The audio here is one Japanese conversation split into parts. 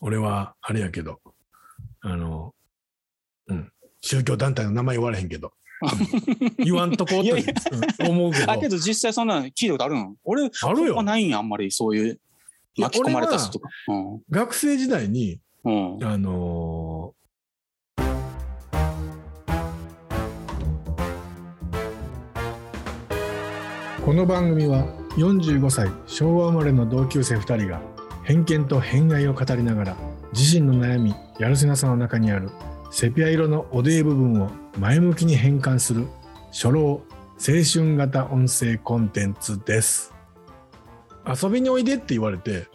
俺は、あれやけど、あの、うん、宗教団体の名前言われへんけど、うん。言わんとこうとい やいや。うん。思うけど。あ、けど実際そんなの聞いたことあるの俺、あるよ。ないんや、あんまりそういう巻き込まれた人とか。学生時代に、うん。うん。あのーこの番組は45歳昭和生まれの同級生2人が偏見と偏愛を語りながら自身の悩みやるせなさの中にあるセピア色のおでい部分を前向きに変換する初老青春型音声コンテンツです。遊びにおいでって言われて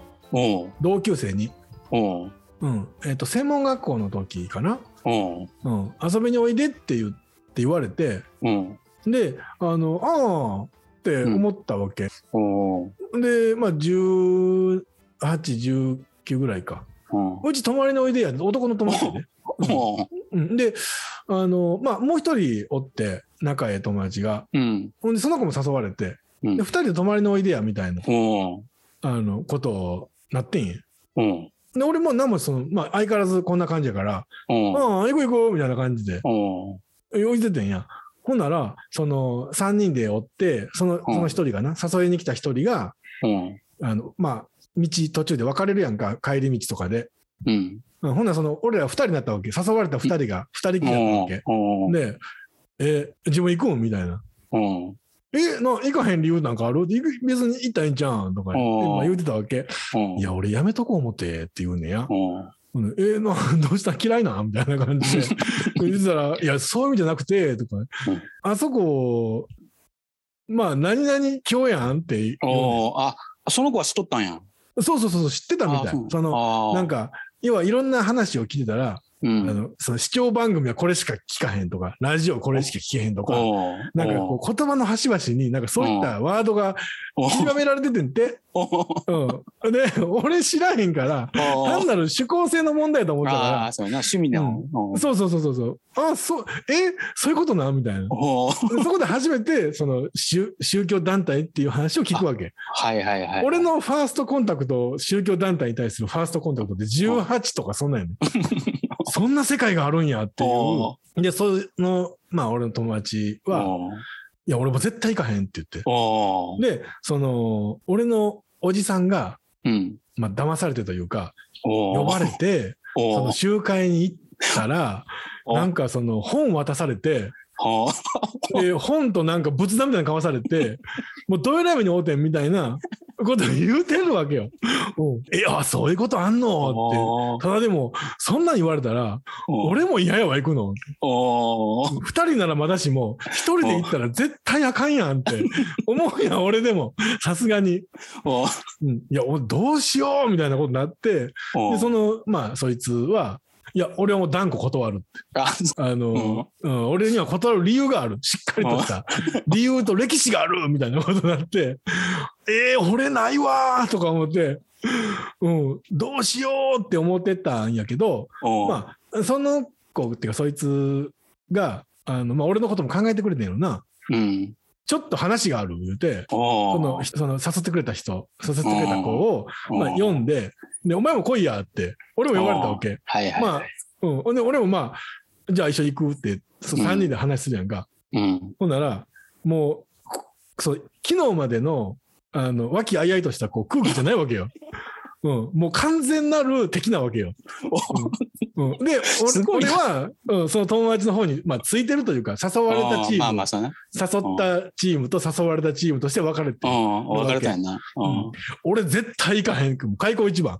同級生に。おううん。えっと専門学校の時かな。おううん、遊びにおいでって言って言われてうん。であのああって思ったわけ、でまあ1819ぐらいか。うん。うち泊まりにおいでや男の友達で、おううん、であのまあもう一人おって仲ええ友達が。うん。ほんでその子も誘われて。うん。で2人で泊まりにおいでやみたいなあのことをなってんや。で俺も何もその、まあ、相変わらずこんな感じやから「おうああ行こう行こう」みたいな感じで。おう置いててんや。ほんなら、その3人でおって、その、その1人がな、誘いに来た1人が、うん。あの、まあ、道途中で別れるやんか、帰り道とかで。うん。うんほんなら、その、俺ら2人になったわけ。誘われた2人が2人きりだったわけ。で、え、自分行くんみたいな。え、な、行かへん理由なんかある？別に行ったらいいんちゃうんとか言うてたわけ。いや、俺やめとこう思ってって言うねや。えな、どうした嫌いなん？みたいな感じで 言ってたら、いや、そういう意味じゃなくて、とか、あそこ、まあ、何々今日やんって言うねあ、その子は知っとったんや。そうそうそう知ってたみたいあ。その、あなんか、要はいろんな話を聞いてたら、うあん。の、その視聴番組はこれしか聞かへんとか、ラジオこれしか聞けへんとか、なんかこう言葉の端々になんかそういったワードが極められててんて。おううん。で、俺知らへんから、単なる趣向性の問題だと思ったあかあ、そうやな、趣味だもん。おら、うそうそうそうそうそう。あ、そう、え、そういうことなみたいな。そこで初めて、その宗宗教団体っていう話を聞くわけ。はいはいはい。俺のファーストコンタクト、宗教団体に対するファーストコンタクトって18とかそんなんやねん。そんな世界があるんやっていおう。で、その、まあ俺の友達は、いや、俺も絶対行かへんって言って。で、その、俺のおじさんが、うん。まあ騙されてというか、呼ばれて、その集会に行ったら、おなんかその本渡されて、で本となんか仏壇みたいなの交わされて、もうどういうライブに会うてんみたいなこと言うてるわけよ。うんえ、あ、そういうことあんの？って。ただでも、そんなん言われたら、俺も嫌やわ、行くの。二人ならまだしも、一人で行ったら絶対あかんやんって思うやん、俺でも。さすがに。いや、俺どうしようみたいなことになって、で、その、まあ、そいつは、いや、俺はもう断固断る。ああの、うん俺には断る理由がある。しっかりとした。理由と歴史があるみたいなことになって、えー、俺ないわーとか思って、うん、どうしようって思ってたんやけど、まあ、その子っていうか、そいつが、あの、まあ、俺のことも考えてくれてんやろな。うん。ちょっと話がある言うて、その、その誘ってくれた人、誘ってくれた子を、まあ、読んで、で、お前も来いやって、俺も呼ばれたわけ。はいはい。まあ、うん。で、俺もまあ、じゃあ一緒に行くって、その3人で話するやんか。うん。ほんなら、もう、こそう、昨日までの、あの、和気あいあいとしたこう空気じゃないわけよ。うん。もう完全なる敵なわけよ。うん。うん、で、俺俺は、うん、その友達の方に、まあ、ついてるというか、誘われたチーム、まあまあ、ね。誘ったチームと誘われたチームとして分かれて。分かれたやんな。うん。俺絶対行かへん。開口一番。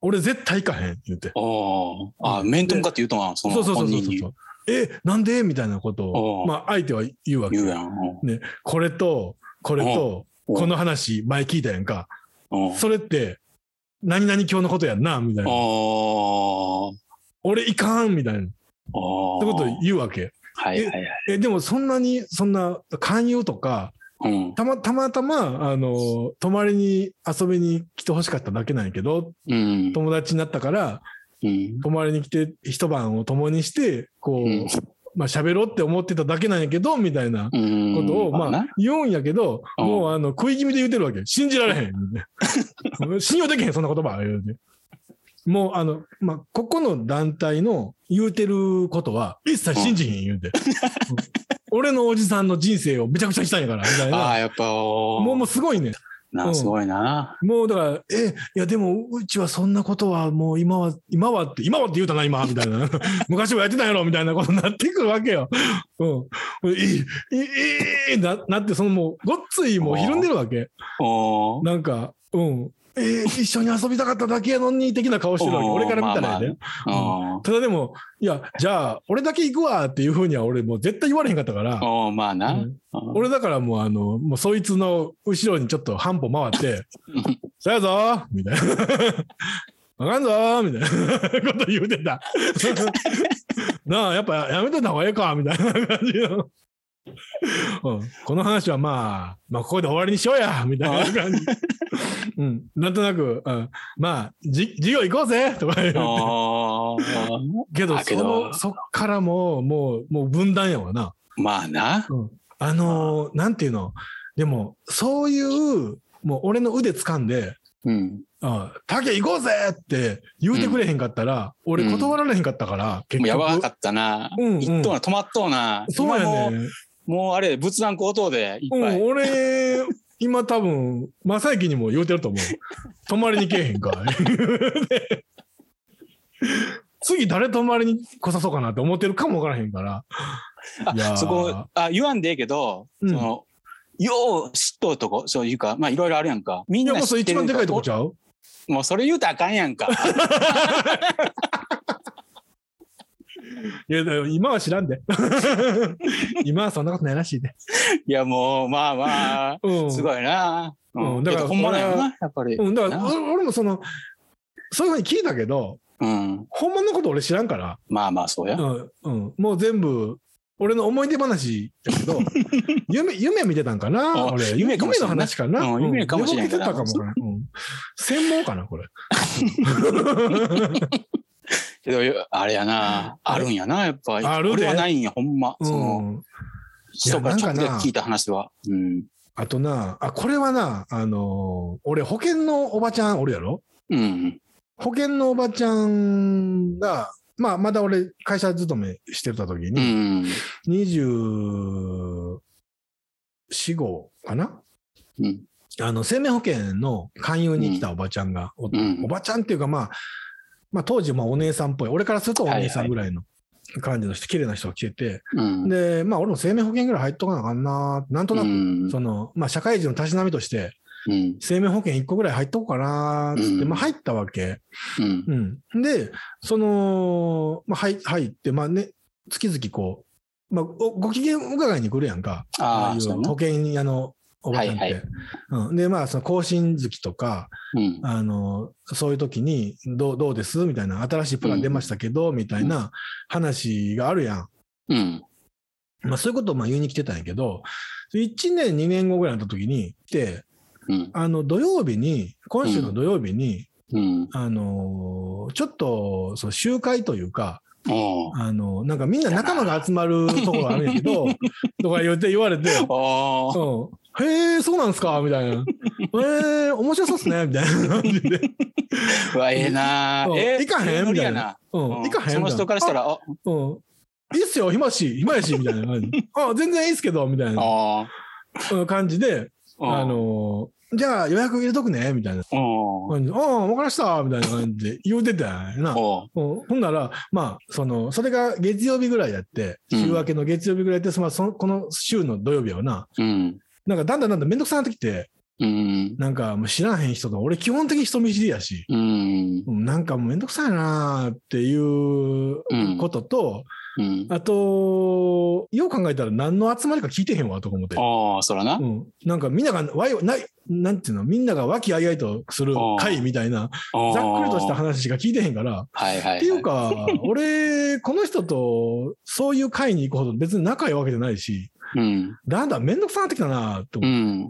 俺絶対行かへんって言って。おうあ、面と向かって言うとな、そのそうそうそうそう。え、なんで？みたいなことを、まあ、相手は言うわけ。言うやん。ね、これと、これと、この話、前聞いたやんか。それって、何々今日のことやんな、みたいな。俺いかん、みたいな。ってことを言うわけ。はいはいはい。え、でもそんなに、そんな勧誘とか、うん。たまたまたま、あの、泊まりに遊びに来てほしかっただけなんやけど、うん。友達になったから、うん。泊まりに来て一晩を共にして、こう、うんまあ喋ろうって思ってただけなんやけど、みたいなうん。ことを、まなあ、言うんやけど、うんもうあの、食い気味で言うてるわけ。信じられへん。信用できへん、そんな言葉。もう、あの、まあ、ここの団体の言うてることは、一切信じへん言うて。うん俺のおじさんの人生をめちゃくちゃにしたんやから、みたいああ、な。やっぱ、もう、もうすごいね。な、すごいな。もうだから、え、いやでも、うちはそんなことはもう今は、今はって、今はって言うたな、今、みたいな。昔はやってたんやろ、みたいなことになってくるわけよ。うん。いい、いい、いい、ななって、そのもう、ごっついもうひるんでるわけ。なんか、うん。えー一緒に遊びたかっただけやのに、的な顔してるわけ。俺から見たらやで。まただでも、いや、じゃあ、俺だけ行くわっていうふうには俺もう絶対言われへんかったから。まあな。うんうん俺だからもうあの、もうそいつの後ろにちょっと半歩回って、そやぞーみたいな。あかんぞーみたいな こと言うてた。なあ、やっぱやめといた方がええかみたいな感じの。うん、この話はまあ、まあ、ここで終わりにしようやみたいな感じ。うん、なんとなく、うん、まあ、じ授業行こうぜとか言うて。けど、そのそっからもう、もう、もう分断やわな。まあな。あのーなんていうの、でも、そういう、もう俺の腕掴んで、うん。あ竹行こうぜって言うてくれへんかったら、俺断られへんかったから、結もうやばか局。ったな。うんうん一等な、止まっとうな。そうやね。う。もうあれ、仏壇高騰でいっうん、ぱい。俺、今多分、正行にも言うてると思う。泊まりに来えへんか。次誰泊まりに来さそうかなって思ってるかもわからへんから。あ、そこ、あ、言わんでええけど、うんその、よう知っとうとこ、そういうか、まあいろいろあるやんか。みんなもうそれ一番でかいとこちゃゃう？もうそれ言うたらあかんやんか。いや、今は知らんで。今はそんなことないらしいで。いや、もう、まあまあ、うん。すごいな。うんだからほんまなんや俺な、やっぱり。うん、だからな俺俺もその、そういうふうに聞いたけど、うん。ほんまのこと俺知らんから、まあまあ、そうや。うん、うん、もう全部、俺の思い出話だけど、夢、夢見てたんかな？あ俺、夢かもしれんなの話かな、うん夢かもしれんけからど。寝ぼけてたかもわからんうん専門かな、これ。けど、あれやな。あるんやな、やっぱり。あるで俺はないんや、ほんま。うその、ん。人から直接聞いた話は。うん。あとな、あ、これはな、あのー俺、保険のおばちゃんおるやろ？うん。保険のおばちゃんが、まあ、まだ俺、会社勤めしてた時うに、ん。24、5かな？うん。あの、生命保険の勧誘に来たおばちゃんが、おうんおばちゃんっていうか、まあ、まあ、当時、まあ、お姉さんっぽい。俺からするとお姉さんぐらいの感じの人、綺麗な人が来てて、うん。で、まあ、俺も生命保険ぐらい入っとかなあかんな、なんとなく、うんその、まあ、社会人のたしなみとして、うん。生命保険1個ぐらい入っとこうかな、つって、うんまあ、入ったわけ。うん。うん。で、その、まあ、入入って、まあね、月々こう、まあ、おご機嫌伺いに来るやんか。ああいう保険屋のおばちゃんって。はいはいうん、で、まあ、その更新月とか、うん。あの、そういう時に、どう、どうです？みたいな、新しいプラン出ましたけど、みたいな話があるやん。うん。まあ、そういうことをまあ言いに来てたんやけど、1年、2年後ぐらいの時に来て、うん。あの、土曜日に、今週の土曜日に、うん。あのーちょっと、そう、集会というか、あの、なんかみんな仲間が集まるところがあるんやけど、とか言って言われて、うん、へえ、そうなんすか？みたいな。えー、面白そうっすねみたいな感じで。うわ、ええなうんえ行かへん？無理やみたいな。うん、うん行かへん？その人からしたら、あ、あうん。いいっすよ、暇やし、暇やし、みたいな感じ。あ、全然いいっすけど、みたいな感じで、あ。あ、のーじゃあ予約入れとくね、みたいな感じで。ああ、わかりました、みたいな感じで言うてたな。ほんなら、まあ、その、それが月曜日ぐらいやって、うん週明けの月曜日ぐらいやって、その、そのこの週の土曜日はな、うん。なんかだんだんだんだんめんどくさなってきて、うん。なんかもう知らへん人と、俺基本的に人見知りやし、うん。うんなんかもうめんどくさいなーっていうことと、うん。あと、よう考えたら何の集まりか聞いてへんわとか思って。ああ、そらなう。ん、なんかみんながわいない、なんていうの、みんなが和気あいあいとする会みたいな、ざっくりとした話しか聞いてへんから、はいはいはい。っていうか、俺、この人とそういう会に行くほど別に仲いいわけじゃないし、うん。だんだんめんどくさなってきたなとう思っ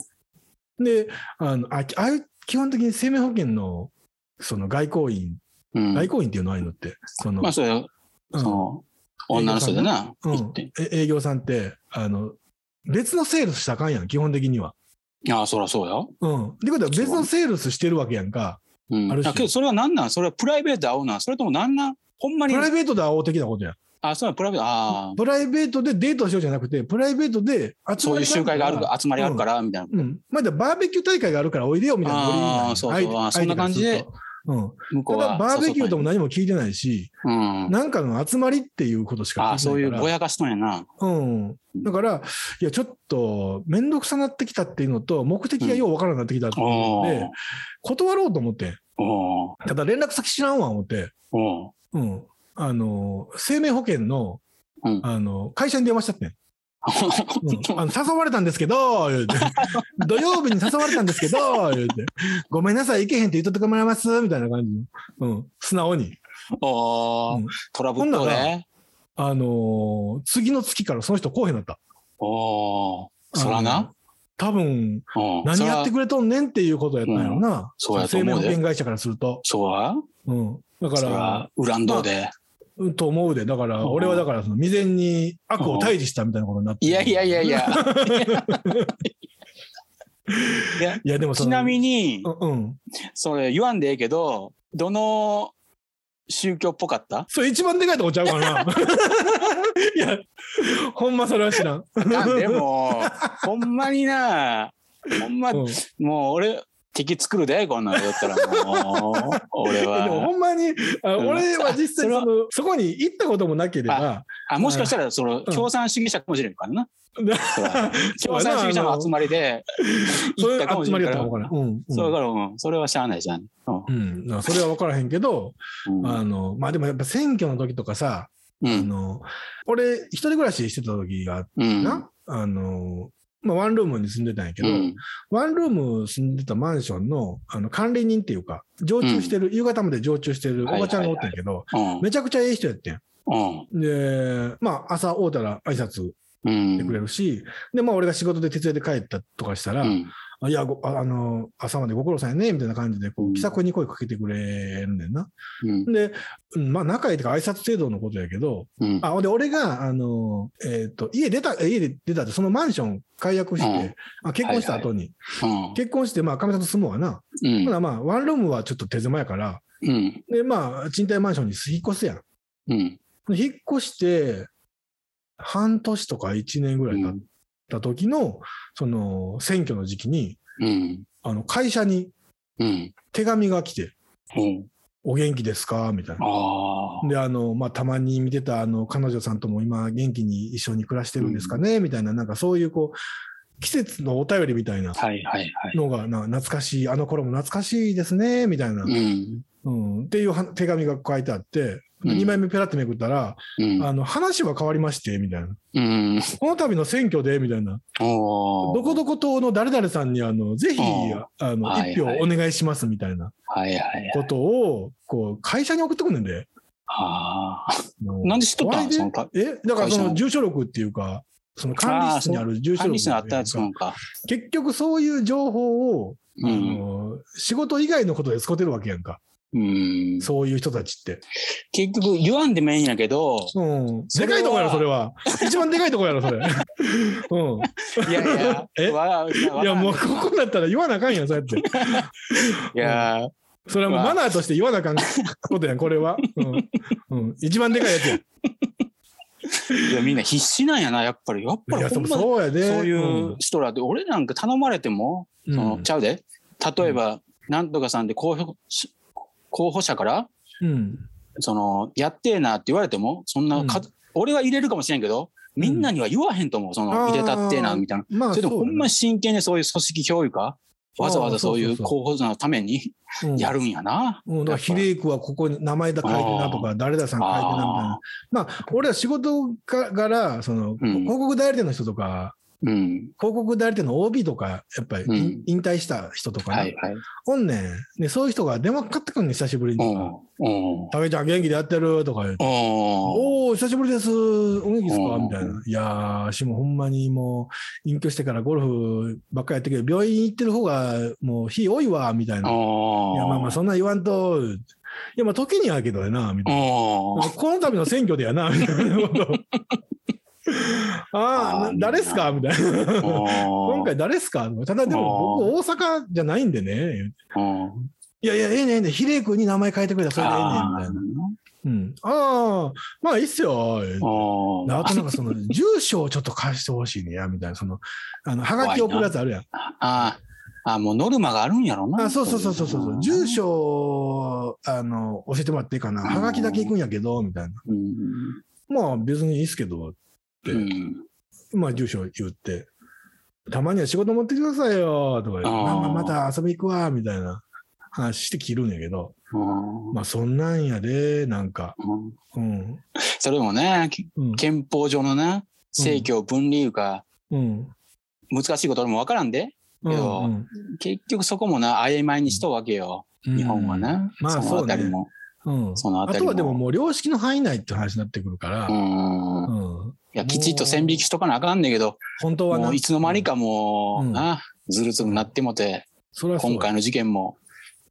て。ん。で、あの、あああいう基本的に生命保険の、その外交員、うん。外交員っていうのああいうのって、その、まあ、それ、うんその、女の人でな。うん営業さんって、あの、別のセールスしたらあかんやん、基本的には。ああ、そらそうよ。うん。ってことは別のセールスしてるわけやんか。うん。あるけど、それは何なん？それはプライベートで会うなん？それとも何なん？ほんまにプ。ライベートで会おう的なことやん。あ、そうや、プライベート。ああ。プライベートでデートしようじゃなくて、プライベートで集そういう集会がある集まりがあるから。ら、みたいな。うん。まだバーベキュー大会があるからおいでよみたいなあーそうそうそんな感じでうん。向こうは。バーベキューともも。何も聞いてないし、うん。なんかの集まりっていうことしかああ、聞いてないから。そういうぼやかしとんやな。うん。だから、いや、ちょっと、めんどくさなってきたっていうのと、目的がようわからなくなってきたっていうのおで、断ろうと思って。おただ連絡先知らんわ、思って。おうん。あの、生命保険の、うんあの、会社に電話しちゃってん。うん、あの誘われたんですけど、言うて。土曜日に誘われたんですけど、言うて。ごめんなさい、行けへんって言っとってもらいます、みたいな感じの。うん。素直に。おうんトラブルとね。あのー次の月からその人来おへんなった。おおそらな。多分、うん何やってくれとんねんっていうことやったんやろな。そうやと生命思うで保険会社からすると。そうやうん。だかそらら、、恨んどうで。うんと思うで。だから、うん俺はだから、その未然に悪を退治したみたいなことになって。いやいやいやいや。いやいや、でもちなみに、うんうん。それ言わんでええけど、どの宗教っぽかった？それ一番でかいとこちゃうかな。いや、ほんまそれは知らん。なんでも、ほんまにな、ほんま、うんもう俺、敵作るで、こんなの言ったらもう、俺でもは。ほんまに、あうん俺は実際そのそこに行ったこともなければ、あ、もしかしたら、その、ん共産主義者かもしれんからな。共産主義者の集まりで、行ったかもし集まりれんから。やったのかな。うん。うんそうだから、うん、それはしゃあないじゃん。うんうん、それは分からへんけど、うんあの、まあでもやっぱ選挙の時とかさ、うん。あの、俺一人暮らししてた時があってうん。な、あの、まあワンルームに住んでたんやけど、うん。ワンルーム住んでたマンションのあの管理人っていうか、常駐してる、夕方まで常駐してるおばちゃんがおったんやけど、うん。めちゃくちゃええ人やってん。うん。で、まあ朝会うたら挨拶うん。してくれるし、で、まあ俺が仕事で徹夜で帰ったとかしたら、いやごあ、あの、朝までご苦労さんやね、みたいな感じで、こう気さくに声かけてくれんねんな。うん。で、うんまあ仲いいとか挨拶程度のことやけど、うん。あ、で俺が、あの、えっ、と、家出た、え家で出たって、そのマンション解約して、うんあ結婚した後に、うん。結婚して、まあ、かみさんと住むわな。うんまあ、ワンルームはちょっと手狭やから、うん。で、まあ、賃貸マンションに引っ越すやん。うん。引っ越して、半年とか1年ぐらい経った時の、その、選挙の時期に、うん。あの、会社にうん。手紙が来て、うん。お元気ですか？みたいな。で、あの、まあ、たまに見てた、あの、彼女さんとも今、元気に一緒に暮らしてるんですかね、みたいな、なんかそういう、こう、季節のお便りみたいな。のがな、懐かしい、あの頃も懐かしいですね、みたいな、うん。うん、っていうは手紙が書いてあって、うん2枚目ペラってめくったら、うん。あの、話は変わりまして、みたいな。うん。この度の選挙で、みたいな。どこどこ党の誰々さんに、あの、ぜひ、うんあの、はい一票お願いします、みたいな。ことを、こう、会社に送ってくるんで。あなんで知っとったん？そのかえ？だからそのの？住所録っていうか、その管理室にある住所録。結局そういう情報を、あうん。の仕事以外のことで使ってるわけやんか。うん。そういう人たちって。結局言わんでもええんやけど、うん。でかいとこやろ、それは。一番でかいとこやろ、それ。うん。いやいや、え？わいいや、もうここだったら言わなあかんやん、そうやって。いや、それはもうマナーとして言わなあかんことやん、これは。うん。うん。一番でかいやつや。いやみんな必死なんやな、やっぱり。やっぱりそうやで。そういう人らで、俺なんか頼まれても、うん、そのちゃうで。例えば、なんとかさんで候補し候補者から、うん。その、やってえなって言われても、そんなか、うん俺は入れるかもしれんけど、みんなには言わへんと思う。その、入れたってえな、みたいな。まあ、それでもほんまに真剣にそういう組織教育か、わざわざそういう候補者のためにうんやるんやな。うん、だから比例区はここに名前だ書いてなとか、誰ださん書いてなみたいな。まあ、俺は仕事から、その、うん広告代理店の人とか、うん。広告代理店の OB とか、やっぱり、うん引退した人とかね、はいはい。おんねん。で、そういう人が電話かかってくるの、久しぶりうに。ん。うん。竹ちゃん元気でやってる？とか言って。うん。おお久しぶりです。お元気ですか？うんみたいな。いやー、しもほんまにもう、隠居してからゴルフばっかりやってるけど、病院行ってる方がもう日多いわ、みたいな。いや、まあまあ、そんな言わんと、や、まあ、時にはけどやな、みたいな。この度の選挙でやな、みたいなこと。ああ、誰っすか？みたいな。今 今回誰っすか？ただでも僕大阪じゃないんでね。いやいや、ええねんええねん。比例区に名前変えてくれたらそれでええねん、みたいな。うん。ああ、まあいいっすよ。であとなんかその、住所をちょっと貸してほしいねや、みたいな。その、あの、はがき送るやつあるやん。ああ、もうノルマがあるんやろな。あそうそうそうそうそう。住所を、あの、教えてもらっていいかな。はがきだけ行くんやけど、みたいな。うん。まあ別にいいっすけど、うん。まあ住所言って、たまには仕事持ってくださいよ、とか言って、あーまあまた遊び行くわ、みたいな話して切るんやけど、うんまあそんなんやで、なんか、うんうん。それもね。憲法上のな、政教分離いうか、うん。難しいこと俺もわからんで。けどうん結局そこもな、曖昧にしとるわけよ。うん日本はな。まあそのあたりも。うん。そのあたりもあとはでももう良識の範囲内って話になってくるからう、ん。うん。いや、きちっと線引きしとかなあかんねんけど、本当はなもういつの間にかもう、うんな、ずるずるなってもて、今回の事件も、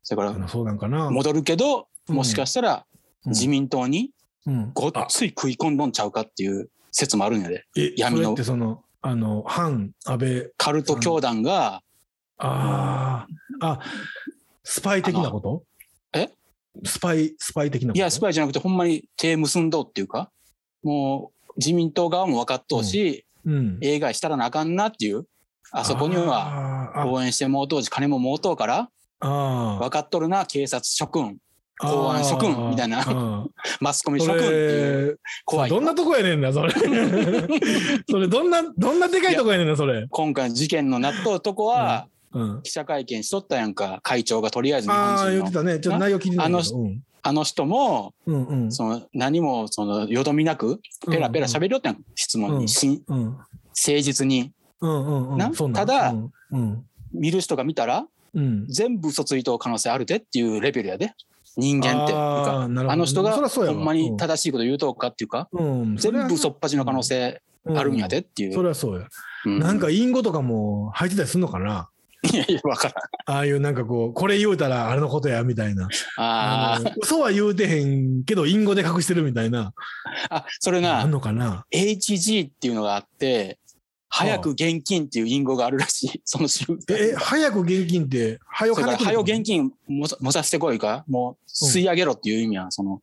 それからそうなんかな。戻るけど、うんもしかしたら自民党にうん。ごっつい食い込んどんちゃうかっていう説もあるんやで。え、闇のそれってその、あの、反安倍、カルト教団が、ああ、あ、スパイ的なこと？え？スパイ、スパイ的ないや、スパイじゃなくてほんまに手結んどうっていうか、もう自民党側も分かっとうし、うん。映画したらなあかんなっていう、あそこには応援してもうとうし、金ももうとうから、分かっとるな、警察諸君、公安諸君みたいな マスコミ諸そ君っていう、れ、怖い。どんなとこやねんな、それ。それ、どんな、どんなでかいとこやねんな、それ。今回の事件の納豆とこは、うん。記者会見しとったやんか、会長がとりあえず日ああ、本人の。言ってたね。ちょっと内容聞いて。あうんあの人も、うんうん。その何もそのよどみなく、ペラペラ喋りよったやん、質問うんに、しんうん。誠実に。うんうんうん。ただうんうん。見る人が見たら、うん。全部嘘ついとう可能性あるでっていうレベルやで。人間って。あの人がほんまに正しいこと言うとうかっていうか、うん。全部嘘っぱちの可能性あるんやでっていう。それはそうや。うんなんか、隠語とかも入ってたりすんのかないやいや、わからん。ああいうなんかこう、これ言うたらあれのことや、みたいな。あの嘘は言うてへんけど、隠語で隠してるみたいな。あ、あ、それあな、んのかな？HG っていうのがあって、早く現金っていう隠語があるらしい。その仕事。え、早く現金って、早く早く現金もさもさせてこいか、もう吸い上げろっていう意味は、その、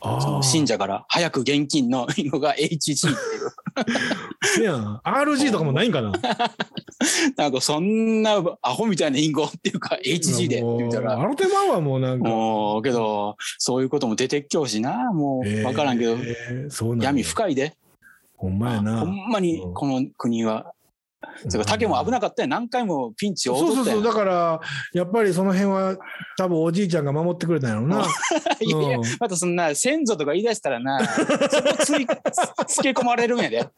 その信者。者から、早く現金の 隠語が HG っていう。せやん。RG とかもないんかな？なんかそんなアホみたいな隠語っていうか HG でってたら、あの手間はもうなんか。もうけど、そういうことも出てきょうしな、もうわからんけど、えー闇深いで。ほんまやな。ほんまにこの国は。それ竹も危なかったよ。何回もピンチをそうそうそう。だから、やっぱりその辺は、多分おじいちゃんが守ってくれたんやろうな。いやいやうんまたそんな先祖とか言い出したらな、そこつい つけ込まれるんやで。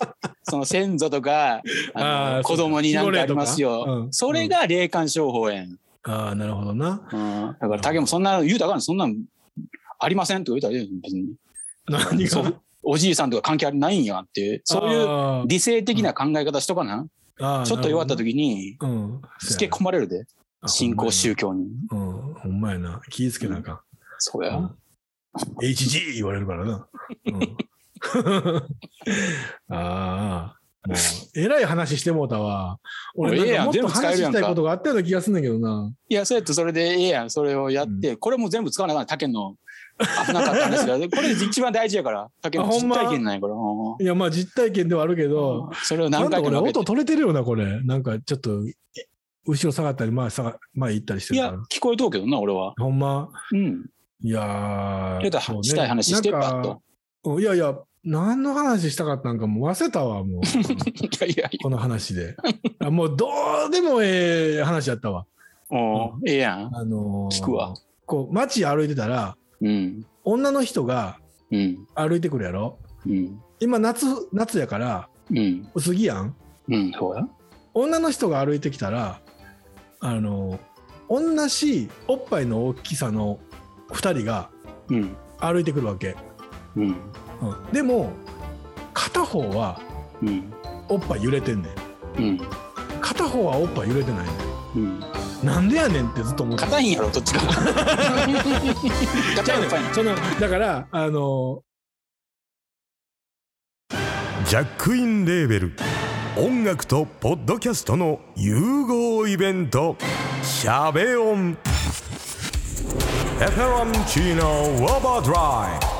その先祖とか、あの子供に何かありますよ。うんそれが霊感商法やん。ああ、なるほどな。うん、だから竹もそんな言うたらそんなんありませんとか言うたら別に。何が？おじいさんとか関係ないんやっていう、そういうう理性的な考え方しとかな。ちょっと弱った時に、うん。つけ込まれるで。新興宗教に。うん、ほんまやな。気ぃつけなあかん。そうや。うん HG 言われるからな。うん、ああ、もう、えらい話してもうたわ。俺、なんかもっと話したいことがあったような気がすんねんけどな。いや、そうやってそれでええやん。それをやって、これも全部使わなあかん。竹の危なかった話だ。これ一番大事やから。竹の実体験なんやから。うんいや、まあ実体験ではあるけど、それを何回か。音取れてるよな、これ。なんかちょっと、後ろ下がったり、前下が、前行ったりしているから。、や聞こえとうけどな、俺は。ほんま？うん。いやー。言うたらそうねしたい話して、パッと。うんいやいや、何の話したかったんかもう忘れたわ、もう。いやいやいこの話で。あもうどうでもええ話やったわ。や。もうええやん。あのー聞くわ。こう、街歩いてたら、うん。女の人がうん。歩いてくるやろ。うん。今夏、夏やから、うん。薄着やん。うん。そうや。女の人が歩いてきたら、あのー同じおっぱいの大きさの2人がうん。歩いてくるわけ。うん。うん、でも、片方はうん。おっぱい揺れてんねん。うん。片方はおっぱい揺れてないねん。うん。なんでやねんってずっと思って硬いんやろどっちか 硬いの硬いのそのだからあのジャックインレーベル音楽とポッドキャストの融合イベント「シャベオン」「エフェロンチーノウォーバードライ」「